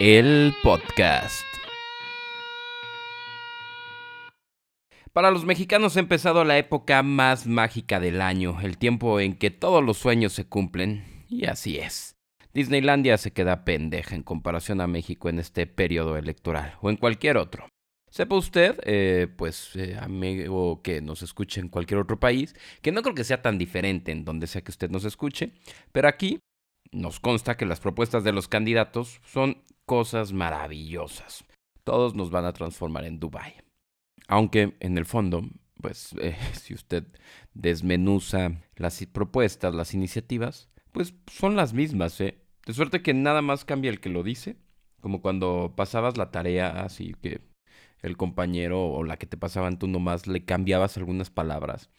El podcast. Para los mexicanos ha empezado la época más mágica del año, el tiempo en que todos los sueños se cumplen, y así es. Disneylandia se queda pendeja en comparación a México en este periodo electoral o en cualquier otro. Sepa usted, eh, pues eh, amigo que nos escuche en cualquier otro país, que no creo que sea tan diferente en donde sea que usted nos escuche, pero aquí nos consta que las propuestas de los candidatos son cosas maravillosas. Todos nos van a transformar en Dubai. Aunque en el fondo, pues eh, si usted desmenuza las propuestas, las iniciativas, pues son las mismas, ¿eh? De suerte que nada más cambia el que lo dice, como cuando pasabas la tarea así que el compañero o la que te pasaban tú nomás le cambiabas algunas palabras.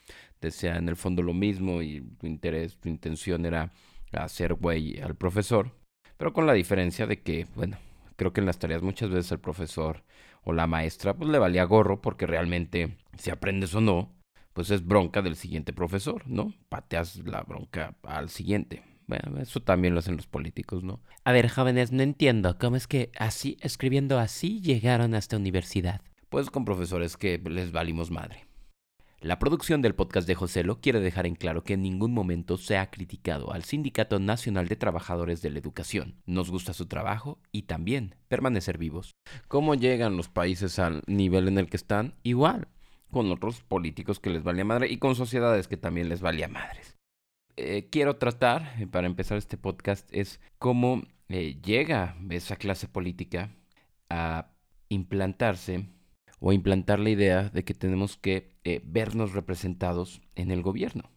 Decía en el fondo lo mismo y tu interés, tu intención era hacer güey al profesor, pero con la diferencia de que, bueno, creo que en las tareas muchas veces el profesor o la maestra pues le valía gorro porque realmente si aprendes o no, pues es bronca del siguiente profesor, ¿no? Pateas la bronca al siguiente. Bueno, eso también lo hacen los políticos, ¿no? A ver, jóvenes, no entiendo cómo es que así, escribiendo así, llegaron a esta universidad. Pues con profesores que les valimos madre. La producción del podcast de Joselo quiere dejar en claro que en ningún momento se ha criticado al Sindicato Nacional de Trabajadores de la Educación. Nos gusta su trabajo y también permanecer vivos. ¿Cómo llegan los países al nivel en el que están? Igual, con otros políticos que les valía madre y con sociedades que también les valía madres. Eh, quiero tratar, eh, para empezar este podcast, es cómo eh, llega esa clase política a implantarse o implantar la idea de que tenemos que vernos representados en el gobierno.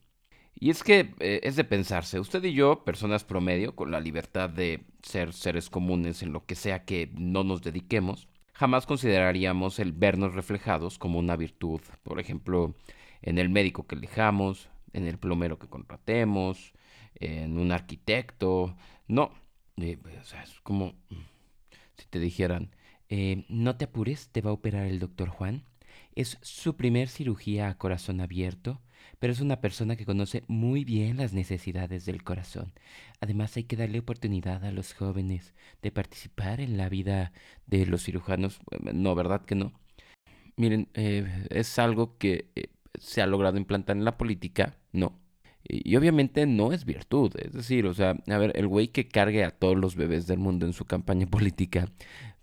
Y es que es de pensarse, usted y yo, personas promedio, con la libertad de ser seres comunes en lo que sea que no nos dediquemos, jamás consideraríamos el vernos reflejados como una virtud. Por ejemplo, en el médico que elijamos, en el plomero que contratemos, en un arquitecto. No, eh, o sea, es como si te dijeran, eh, no te apures, te va a operar el doctor Juan. Es su primer cirugía a corazón abierto, pero es una persona que conoce muy bien las necesidades del corazón. Además hay que darle oportunidad a los jóvenes de participar en la vida de los cirujanos. No, ¿verdad que no? Miren, eh, es algo que se ha logrado implantar en la política, no. Y, obviamente no es virtud, es decir, o sea, a ver, el güey que cargue a todos los bebés del mundo en su campaña política,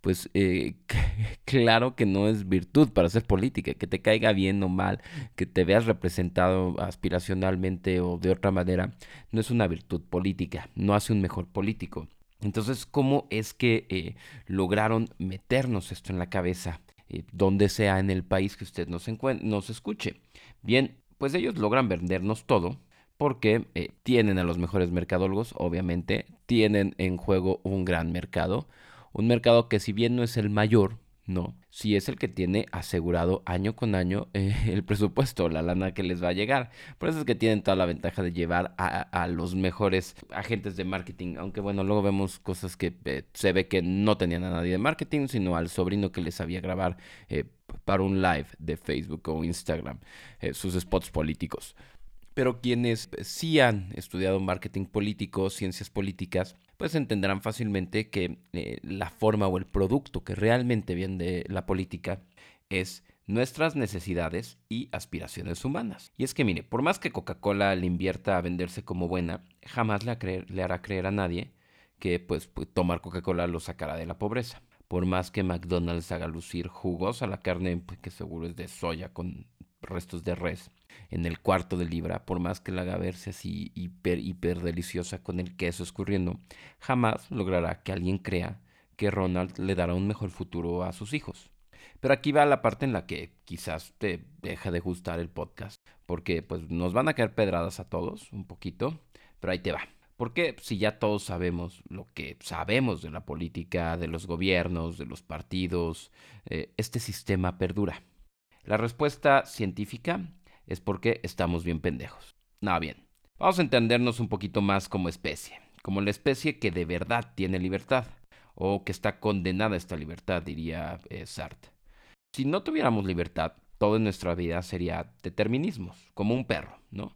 pues eh, claro que no es virtud para hacer política, que te caiga bien o mal, que te veas representado aspiracionalmente o de otra manera, no es una virtud política, no hace un mejor político. Entonces, ¿cómo es que eh, lograron meternos esto en la cabeza? Eh, donde sea en el país que usted nos, nos escuche. Bien, pues ellos logran vendernos todo porque eh, tienen a los mejores mercadólogos, obviamente, tienen en juego un gran mercado, un mercado que si bien no es el mayor, no, si es el que tiene asegurado año con año eh, el presupuesto, la lana que les va a llegar. Por eso es que tienen toda la ventaja de llevar a, los mejores agentes de marketing, aunque bueno, luego vemos cosas que eh, se ve que no tenían a nadie de marketing, sino al sobrino que les sabía grabar eh, para un live de Facebook o Instagram sus spots políticos. Pero quienes sí han estudiado marketing político, ciencias políticas, pues entenderán fácilmente que eh, la forma o el producto que realmente viene de la política es nuestras necesidades y aspiraciones humanas. Y es que mire, por más que Coca-Cola le invierta a venderse como buena, jamás le, le hará creer a nadie que pues, pues tomar Coca-Cola lo sacará de la pobreza. Por más que McDonald's haga lucir jugosa la carne, pues, que seguro es de soya con restos de res, en el cuarto de libra, por más que la haga verse así hiper, hiper deliciosa con el queso escurriendo, jamás logrará que alguien crea que Ronald le dará un mejor futuro a sus hijos. Pero aquí va la parte en la que quizás te deja de gustar el podcast, porque pues nos van a caer pedradas a todos un poquito, pero ahí te va. Porque si ya todos sabemos lo que sabemos de la política, de los gobiernos, de los partidos, eh, este sistema perdura. La respuesta científica es porque estamos bien pendejos. Nada bien. Vamos a entendernos un poquito más como especie, como la especie que de verdad tiene libertad, o que está condenada a esta libertad, diría eh, Sartre. Si no tuviéramos libertad, toda nuestra vida sería determinismos, como un perro, ¿no?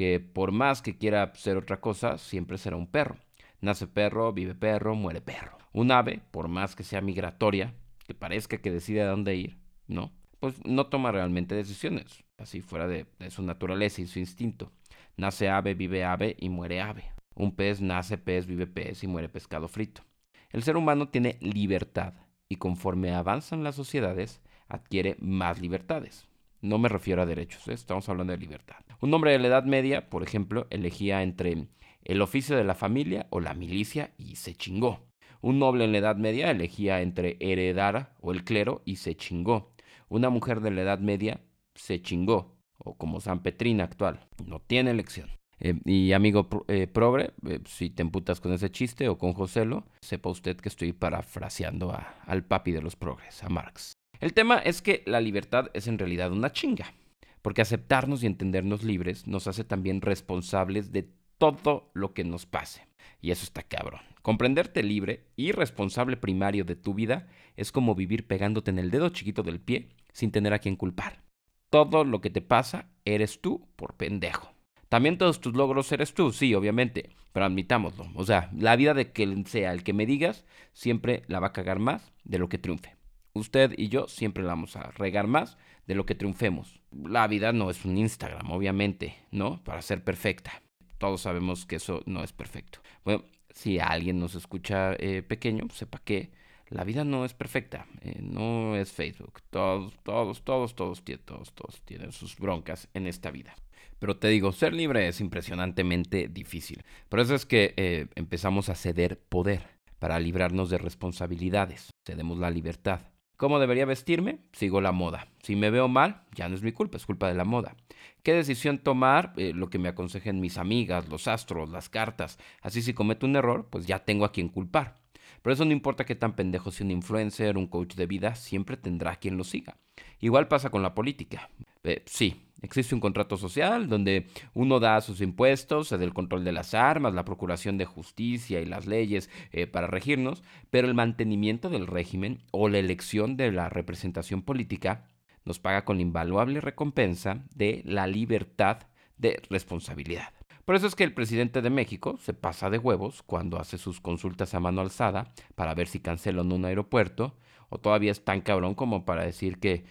Que por más que quiera ser otra cosa, siempre será un perro. Nace perro, vive perro, muere perro. Un ave, por más que sea migratoria, que parezca que decide a dónde ir, ¿no? Pues no toma realmente decisiones, así fuera de, de su naturaleza y su instinto. Nace ave, vive ave y muere ave. Un pez nace pez, vive pez y muere pescado frito. El ser humano tiene libertad y conforme avanzan las sociedades adquiere más libertades. No me refiero a derechos, ¿eh? estamos hablando de libertad. Un hombre de la Edad Media, por ejemplo, elegía entre el oficio de la familia o la milicia y se chingó. Un noble en la Edad Media elegía entre heredar o el clero y se chingó. Una mujer de la Edad Media se chingó, o como San Petrina actual, no tiene elección. Eh, y amigo eh, progre, si te emputas con ese chiste o con Joselo, sepa usted que estoy parafraseando al papi de los progres, a Marx. El tema es que la libertad es en realidad una chinga, porque aceptarnos y entendernos libres nos hace también responsables de todo lo que nos pase. Y eso está cabrón. Comprenderte libre y responsable primario de tu vida es como vivir pegándote en el dedo chiquito del pie sin tener a quien culpar. Todo lo que te pasa eres tú por pendejo. También todos tus logros eres tú, sí, obviamente, pero admitámoslo. O sea, la vida de que sea el que me digas siempre la va a cagar más de lo que triunfe usted y yo siempre la vamos a regar más de lo que triunfemos. La vida no es un Instagram, obviamente, ¿no? Para ser perfecta. Todos sabemos que eso no es perfecto. Bueno, si alguien nos escucha eh, pequeño, sepa que la vida no es perfecta, eh, no es Facebook. Todos, todos, todos, todos, todos, todos tienen sus broncas en esta vida. Pero te digo, ser libre es impresionantemente difícil. Por eso es que eh, empezamos a ceder poder para librarnos de responsabilidades. Cedemos la libertad. ¿Cómo debería vestirme? Sigo la moda. Si me veo mal, ya no es mi culpa, es culpa de la moda. ¿Qué decisión tomar? Eh, lo que me aconsejen mis amigas, los astros, las cartas. Así si cometo un error, pues ya tengo a quien culpar. Pero eso no importa qué tan pendejo sea un influencer, un coach de vida, siempre tendrá quien lo siga. Igual pasa con la política. Eh, sí, Existe un contrato social donde uno da sus impuestos, el control de las armas, la procuración de justicia y las leyes eh, para regirnos, pero el mantenimiento del régimen o la elección de la representación política nos paga con la invaluable recompensa de la libertad de responsabilidad. Por eso es que el presidente de México se pasa de huevos cuando hace sus consultas a mano alzada para ver si cancelan un aeropuerto, o todavía es tan cabrón como para decir que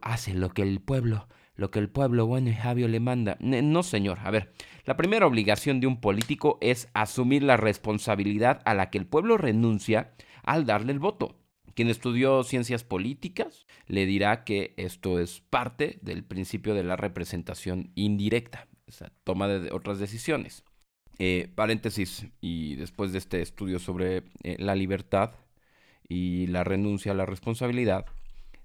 hace lo que el pueblo lo que el pueblo bueno y sabio le manda. No, señor. A ver, la primera obligación de un político es asumir la responsabilidad a la que el pueblo renuncia al darle el voto. Quien estudió ciencias políticas le dirá que esto es parte del principio de la representación indirecta, esa toma de otras decisiones. Eh, paréntesis, y después de este estudio sobre eh, la libertad y la renuncia a la responsabilidad,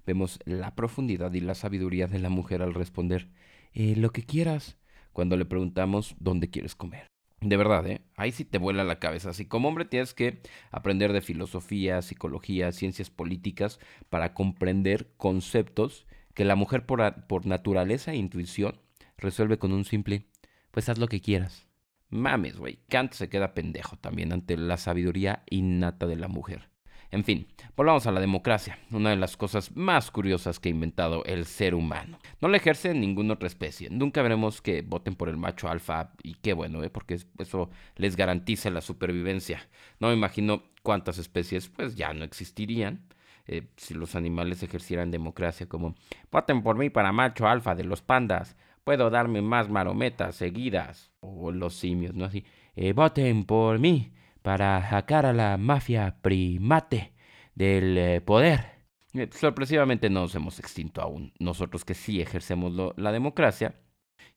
Vemos la profundidad y la sabiduría de la mujer al responder eh, lo que quieras cuando le preguntamos dónde quieres comer. De verdad, ¿eh? Ahí sí te vuela la cabeza. Así como hombre tienes que aprender de filosofía, psicología, ciencias políticas para comprender conceptos que la mujer por, por naturaleza e intuición resuelve con un simple, pues haz lo que quieras. Mames, güey. Kant se queda pendejo también ante la sabiduría innata de la mujer. En fin, volvamos a la democracia, una de las cosas más curiosas que ha inventado el ser humano. No la ejerce ninguna otra especie. Nunca veremos que voten por el macho alfa y qué bueno, ¿eh? porque eso les garantiza la supervivencia. No me imagino cuántas especies pues ya no existirían. Eh, si los animales ejercieran democracia como voten por mí para macho alfa de los pandas, puedo darme más marometas seguidas. O los simios, ¿no? Así, eh, voten por mí para sacar a la mafia primate del eh, poder. Eh, sorpresivamente no nos hemos extinto aún, nosotros que sí ejercemos la democracia,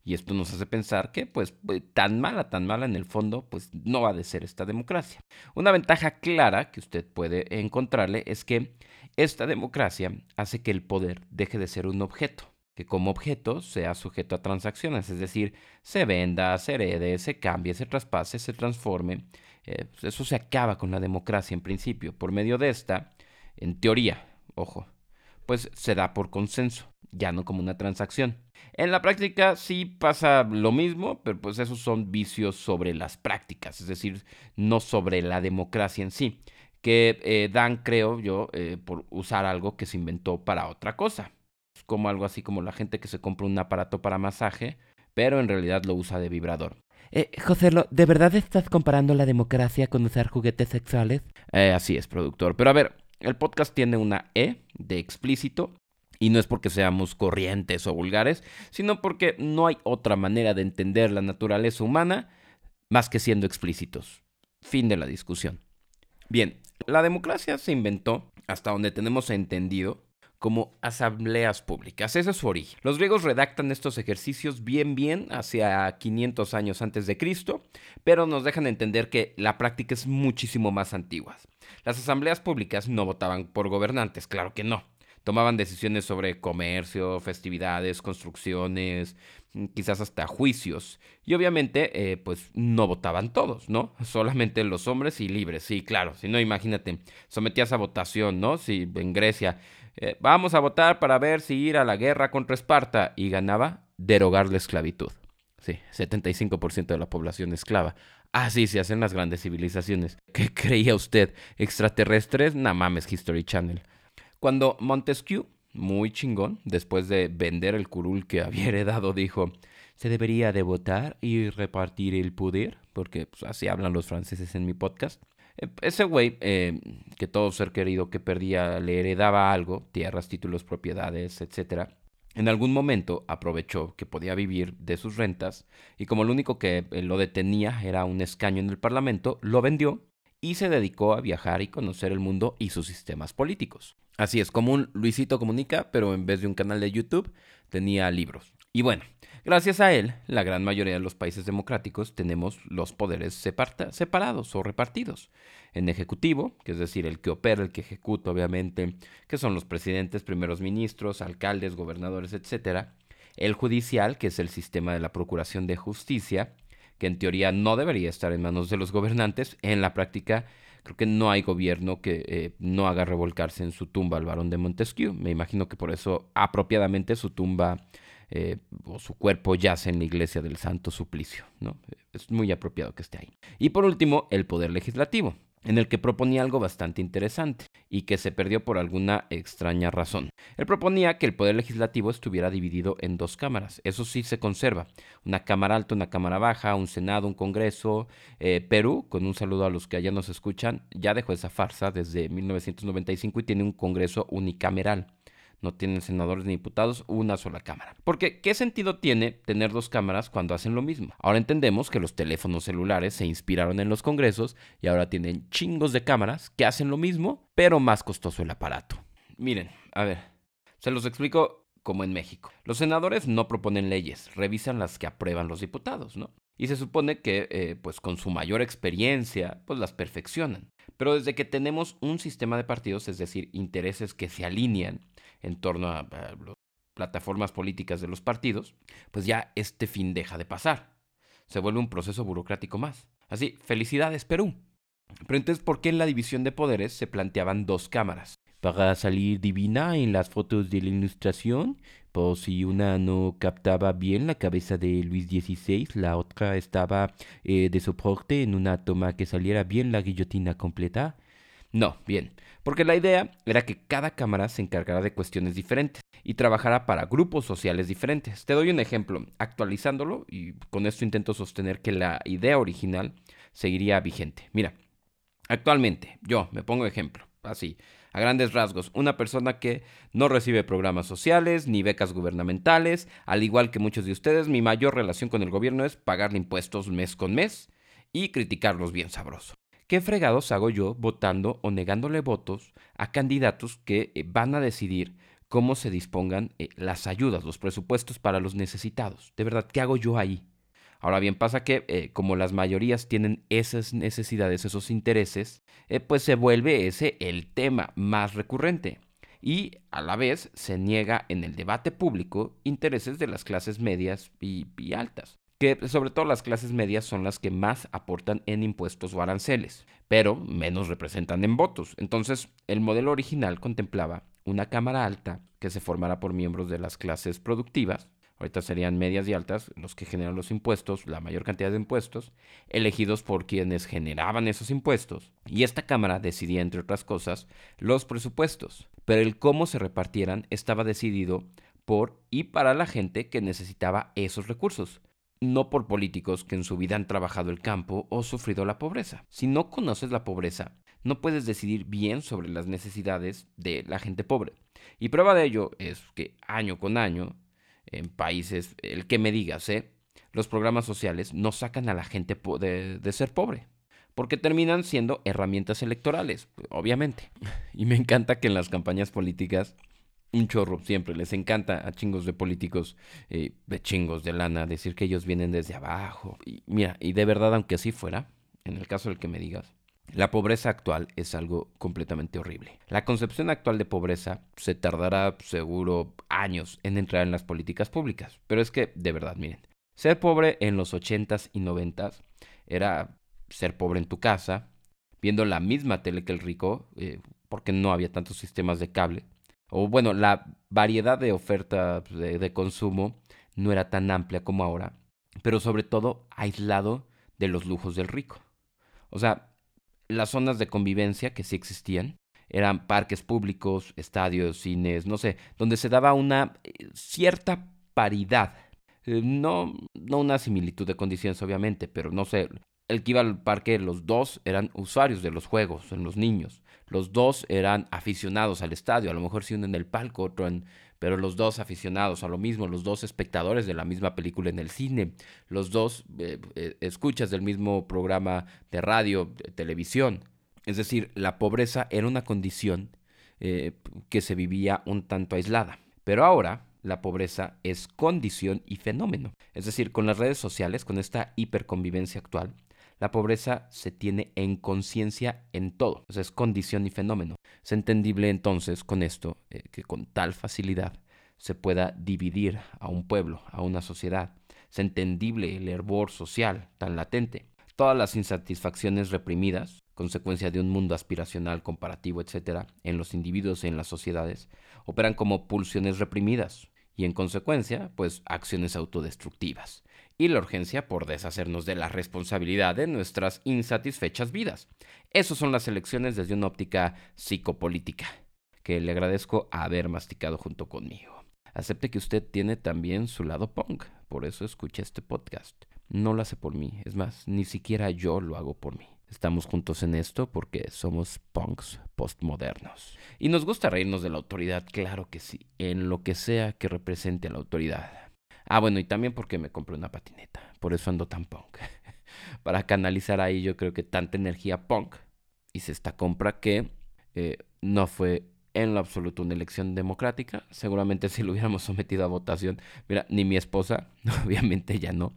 y esto nos hace pensar que, pues, eh, tan mala, tan mala en el fondo, pues no va a ser esta democracia. Una ventaja clara que usted puede encontrarle es que esta democracia hace que el poder deje de ser un objeto, que como objeto sea sujeto a transacciones, es decir, se venda, se herede, se cambie, se traspase, se transforme, eh, pues, eso se acaba con la democracia en principio. Por medio de esta, en teoría, ojo, pues se da por consenso, ya no como una transacción. En la práctica sí pasa lo mismo, pero pues esos son vicios sobre las prácticas, es decir, no sobre la democracia en sí, que eh, dan, creo yo, eh, por usar algo que se inventó para otra cosa. Como algo así como la gente que se compra un aparato para masaje, pero en realidad lo usa de vibrador. Eh, José, ¿de verdad estás comparando la democracia con usar juguetes sexuales? Eh, así es, productor. Pero a ver, el podcast tiene una E de explícito y no es porque seamos corrientes o vulgares, sino porque no hay otra manera de entender la naturaleza humana más que siendo explícitos. Fin de la discusión. Bien, la democracia se inventó, hasta donde tenemos entendido, como asambleas públicas. Ese es su origen. Los griegos redactan estos ejercicios bien bien hacia 500 años antes de Cristo, pero nos dejan entender que la práctica es muchísimo más antigua. Las asambleas públicas no votaban por gobernantes, claro que no. Tomaban decisiones sobre comercio, festividades, construcciones, quizás hasta juicios. Y obviamente, eh, pues no votaban todos, ¿no? Solamente los hombres y libres, sí, claro. Si no, imagínate, sometías a votación, ¿no? Si en Grecia eh, vamos a votar para ver si ir a la guerra contra Esparta y ganaba derogar la esclavitud. Sí, 75% de la población esclava. Así se hacen las grandes civilizaciones. ¿Qué creía usted? ¿Extraterrestres? Nada mames, History Channel. Cuando Montesquieu, muy chingón, después de vender el curul que había heredado, dijo, se debería de votar y repartir el poder, porque pues, así hablan los franceses en mi podcast. Ese güey, eh, que todo ser querido que perdía le heredaba algo, tierras, títulos, propiedades, etc., en algún momento aprovechó que podía vivir de sus rentas y como lo único que eh, lo detenía era un escaño en el Parlamento, lo vendió y se dedicó a viajar y conocer el mundo y sus sistemas políticos. Así es, como un Luisito Comunica, pero en vez de un canal de YouTube, tenía libros. Y bueno, Gracias a él, la gran mayoría de los países democráticos tenemos los poderes separados o repartidos. En ejecutivo, que es decir, el que opera, el que ejecuta, obviamente, que son los presidentes, primeros ministros, alcaldes, gobernadores, etc. El judicial, que es el sistema de la procuración de justicia, que en teoría no debería estar en manos de los gobernantes, en la práctica creo que no hay gobierno que eh, no haga revolcarse en su tumba al varón de Montesquieu. Me imagino que por eso apropiadamente su tumba eh, o su cuerpo yace en la iglesia del Santo Suplicio. ¿no? Es muy apropiado que esté ahí. Y por último, el poder legislativo en el que proponía algo bastante interesante y que se perdió por alguna extraña razón. Él proponía que el poder legislativo estuviera dividido en dos cámaras. Eso sí se conserva. Una cámara alta, una cámara baja, un senado, un congreso. Eh, Perú, con un saludo a los que allá nos escuchan, ya dejó esa farsa desde 1995 y tiene un congreso unicameral no tienen senadores ni diputados, una sola cámara. Porque, ¿qué sentido tiene tener dos cámaras cuando hacen lo mismo? Ahora entendemos que los teléfonos celulares se inspiraron en los congresos y ahora tienen chingos de cámaras que hacen lo mismo, pero más costoso el aparato. Miren, a ver, se los explico como en México. Los senadores no proponen leyes, revisan las que aprueban los diputados, ¿no? Y se supone que, eh, pues con su mayor experiencia, pues las perfeccionan. Pero desde que tenemos un sistema de partidos, es decir, intereses que se alinean en torno a, las plataformas políticas de los partidos, pues ya este fin deja de pasar. Se vuelve un proceso burocrático más. Así, felicidades Perú. Pero entonces, ¿por qué en la división de poderes se planteaban dos cámaras? Para salir divina en las fotos de la ilustración, por si una no captaba bien la cabeza de Luis XVI, la otra estaba eh, de soporte en una toma que saliera bien la guillotina completa. No, bien, porque la idea era que cada cámara se encargara de cuestiones diferentes y trabajara para grupos sociales diferentes. Te doy un ejemplo, actualizándolo y con esto intento sostener que la idea original seguiría vigente. Mira, actualmente, yo me pongo ejemplo, así, a grandes rasgos, una persona que no recibe programas sociales ni becas gubernamentales, al igual que muchos de ustedes, mi mayor relación con el gobierno es pagarle impuestos mes con mes y criticarlos bien sabroso. ¿Qué fregados hago yo votando o negándole votos a candidatos que eh, van a decidir cómo se dispongan eh, las ayudas, los presupuestos para los necesitados? De verdad, ¿qué hago yo ahí? Ahora bien, pasa que eh, como las mayorías tienen esas necesidades, esos intereses, pues se vuelve ese el tema más recurrente. Y a la vez se niega en el debate público intereses de las clases medias y altas que sobre todo las clases medias son las que más aportan en impuestos o aranceles, pero menos representan en votos. Entonces, el modelo original contemplaba una Cámara Alta que se formara por miembros de las clases productivas, ahorita serían medias y altas, los que generan los impuestos, la mayor cantidad de impuestos, elegidos por quienes generaban esos impuestos. Y esta Cámara decidía, entre otras cosas, los presupuestos, pero el cómo se repartieran estaba decidido por y para la gente que necesitaba esos recursos. No por políticos que en su vida han trabajado el campo o sufrido la pobreza. Si no conoces la pobreza, no puedes decidir bien sobre las necesidades de la gente pobre. Y prueba de ello es que año con año, en países, el que me digas, ¿eh? los programas sociales no sacan a la gente de, de ser pobre porque terminan siendo herramientas electorales, obviamente. Y me encanta que en las campañas políticas, un chorro siempre, les encanta a chingos de políticos, eh, de chingos de lana, decir que ellos vienen desde abajo. Y mira, y de verdad, aunque así fuera, en el caso del que me digas, la pobreza actual es algo completamente horrible. La concepción actual de pobreza se tardará seguro años en entrar en las políticas públicas. Pero es que, de verdad, miren, ser pobre en los 80s y 90s era ser pobre en tu casa, viendo la misma tele que el rico, eh, porque no había tantos sistemas de cable. O bueno, la variedad de oferta de, de consumo no era tan amplia como ahora, pero sobre todo aislado de los lujos del rico. O sea, las zonas de convivencia que sí existían eran parques públicos, estadios, cines, no sé, donde se daba una eh, cierta paridad. Eh, no, no una similitud de condiciones, obviamente, pero no sé, el que iba al parque, los dos eran usuarios de los juegos, en los niños. Los dos eran aficionados al estadio, a lo mejor sí uno en el palco, otro en... Pero los dos aficionados a lo mismo, los dos espectadores de la misma película en el cine, los dos eh, eh, escuchas del mismo programa de radio, de televisión. Es decir, la pobreza era una condición eh, que se vivía un tanto aislada. Pero ahora la pobreza es condición y fenómeno. Es decir, con las redes sociales, con esta hiperconvivencia actual, la pobreza se tiene en conciencia en todo, es condición y fenómeno. Es entendible entonces con esto eh, que con tal facilidad se pueda dividir a un pueblo, a una sociedad. Es entendible el hervor social tan latente. Todas las insatisfacciones reprimidas, consecuencia de un mundo aspiracional, comparativo, etc., en los individuos y en las sociedades, operan como pulsiones reprimidas y en consecuencia, pues acciones autodestructivas y la urgencia por deshacernos de la responsabilidad de nuestras insatisfechas vidas. Esas son las elecciones desde una óptica psicopolítica, que le agradezco haber masticado junto conmigo. Acepte que usted tiene también su lado punk, por eso escucha este podcast. No lo hace por mí, es más, ni siquiera yo lo hago por mí. Estamos juntos en esto porque somos punks postmodernos. Y nos gusta reírnos de la autoridad, claro que sí, en lo que sea que represente a la autoridad. Ah, bueno, y también porque me compré una patineta. Por eso ando tan punk. Para canalizar ahí yo creo que tanta energía punk hice esta compra que eh, no fue en lo absoluto una elección democrática. Seguramente si lo hubiéramos sometido a votación, mira, ni mi esposa, obviamente ya no,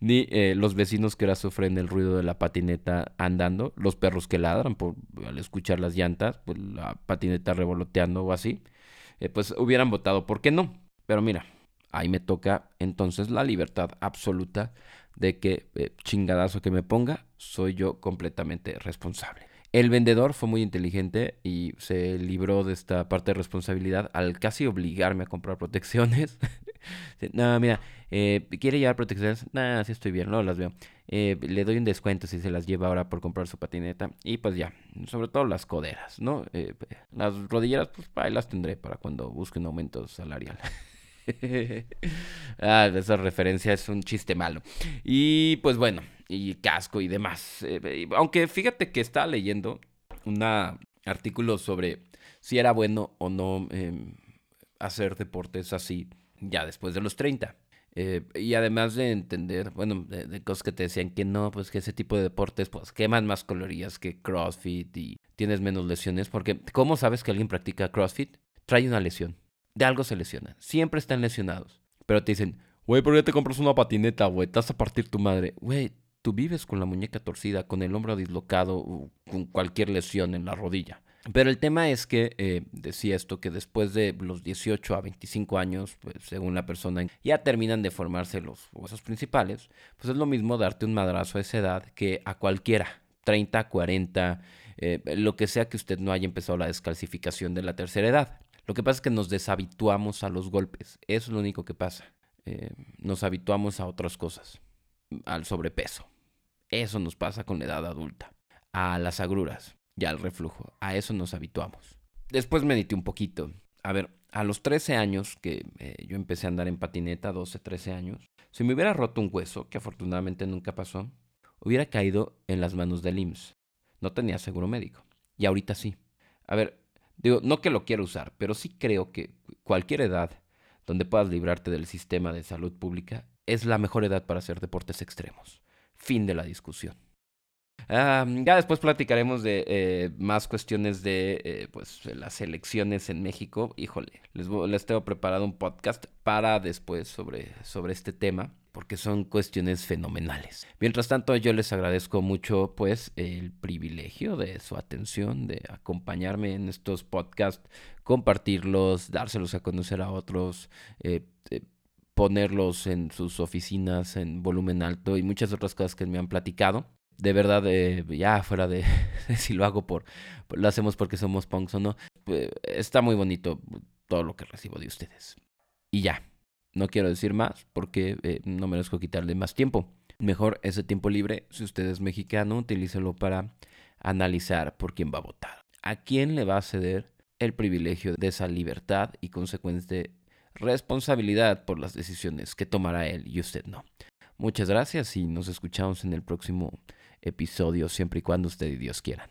ni eh, los vecinos que ahora sufren el ruido de la patineta andando, los perros que ladran por, al escuchar las llantas, pues la patineta revoloteando o así, eh, pues hubieran votado, ¿por qué no? Pero mira, ahí me toca entonces la libertad absoluta de que eh, chingadazo que me ponga, soy yo completamente responsable. El vendedor fue muy inteligente y se libró de esta parte de responsabilidad al casi obligarme a comprar protecciones. no, mira, eh, ¿quiere llevar protecciones? Nah, sí estoy bien, no las veo. Eh, le doy un descuento si se las lleva ahora por comprar su patineta. Y pues ya, sobre todo las coderas, ¿no? las rodilleras, pues ahí las tendré para cuando busque un aumento salarial. ah, esa referencia es un chiste malo. Y pues bueno, y casco y demás. Eh, aunque fíjate que estaba leyendo un artículo sobre si era bueno o no em, hacer deportes así ya después de los 30. Eh, y además de entender, bueno, de, cosas que te decían que no, pues que ese tipo de deportes pues queman más calorías que CrossFit y tienes menos lesiones. Porque, ¿cómo sabes que alguien practica CrossFit? Trae una lesión de algo se lesionan. Siempre están lesionados. Pero te dicen, güey, ¿por qué te compras una patineta, güey? Te a partir tu madre. Güey, tú vives con la muñeca torcida, con el hombro dislocado, con cualquier lesión en la rodilla. Pero el tema es que eh, decía esto, que después de los 18 a 25 años, pues según la persona, ya terminan de formarse los huesos principales, pues es lo mismo darte un madrazo a esa edad que a cualquiera, 30, 40, eh, lo que sea que usted no haya empezado la descalcificación de la tercera edad. Lo que pasa es que nos deshabituamos a los golpes. Eso es lo único que pasa. Eh, nos habituamos a otras cosas. Al sobrepeso. Eso nos pasa con la edad adulta. A las agruras y al reflujo. A eso nos habituamos. Después medité un poquito. A ver, a los 13 años que eh, yo empecé a andar en patineta, 12, 13 años, Si me hubiera roto un hueso, que afortunadamente nunca pasó, hubiera caído en las manos del IMSS. No tenía seguro médico. Y ahorita sí. A ver, digo, no que lo quiera usar, pero sí creo que cualquier edad donde puedas librarte del sistema de salud pública es la mejor edad para hacer deportes extremos. Fin de la discusión. ya después platicaremos de eh, más cuestiones de eh, pues, las elecciones en México. Híjole, les, les tengo preparado un podcast para después sobre, sobre este tema porque son cuestiones fenomenales. Mientras tanto, yo les agradezco mucho pues el privilegio de su atención, de acompañarme en estos podcasts, compartirlos, dárselos a conocer a otros, eh, eh, ponerlos en sus oficinas en volumen alto y muchas otras cosas que me han platicado. De verdad, eh, ya fuera de, si lo hago por, lo hacemos porque somos punks o no, está muy bonito todo lo que recibo de ustedes. Y ya, no quiero decir más porque eh, no merezco quitarle más tiempo. Mejor ese tiempo libre, si usted es mexicano, utilícelo para analizar por quién va a votar. ¿A quién le va a ceder el privilegio de esa libertad y consecuente responsabilidad por las decisiones que tomará él y usted no? Muchas gracias y nos escuchamos en el próximo episodio, siempre y cuando usted y Dios quieran.